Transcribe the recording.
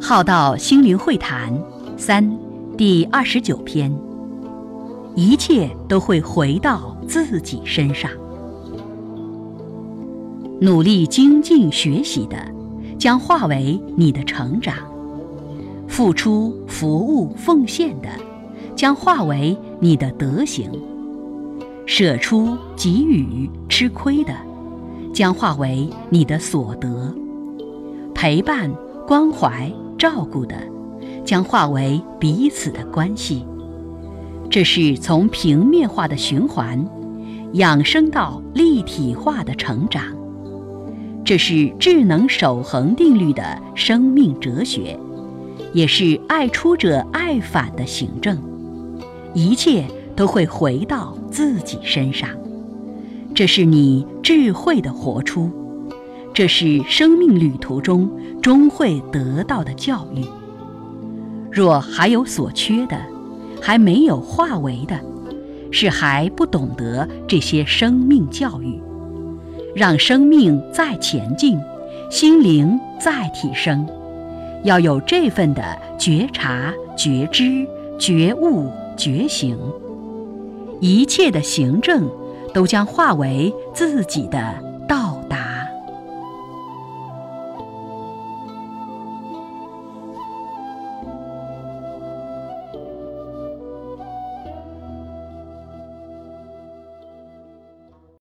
浩道心灵会谈三第二十九篇，一切都会回到自己身上。努力精进学习的，将化为你的成长；付出服务奉献的，将化为你的德行；舍出给予吃亏的，将化为你的所得；陪伴关怀。照顾的，将化为彼此的关系。这是从平面化的循环，养生到立体化的成长。这是智能守恒定律的生命哲学，也是爱出者爱返的行政。一切都会回到自己身上。这是你智慧的活出。这是生命旅途中终会得到的教育。若还有所缺的，还没有化为的，是还不懂得这些生命教育。让生命再前进，心灵再提升，要有这份的觉察、觉知、觉悟、觉醒，一切的行政都将化为自己的。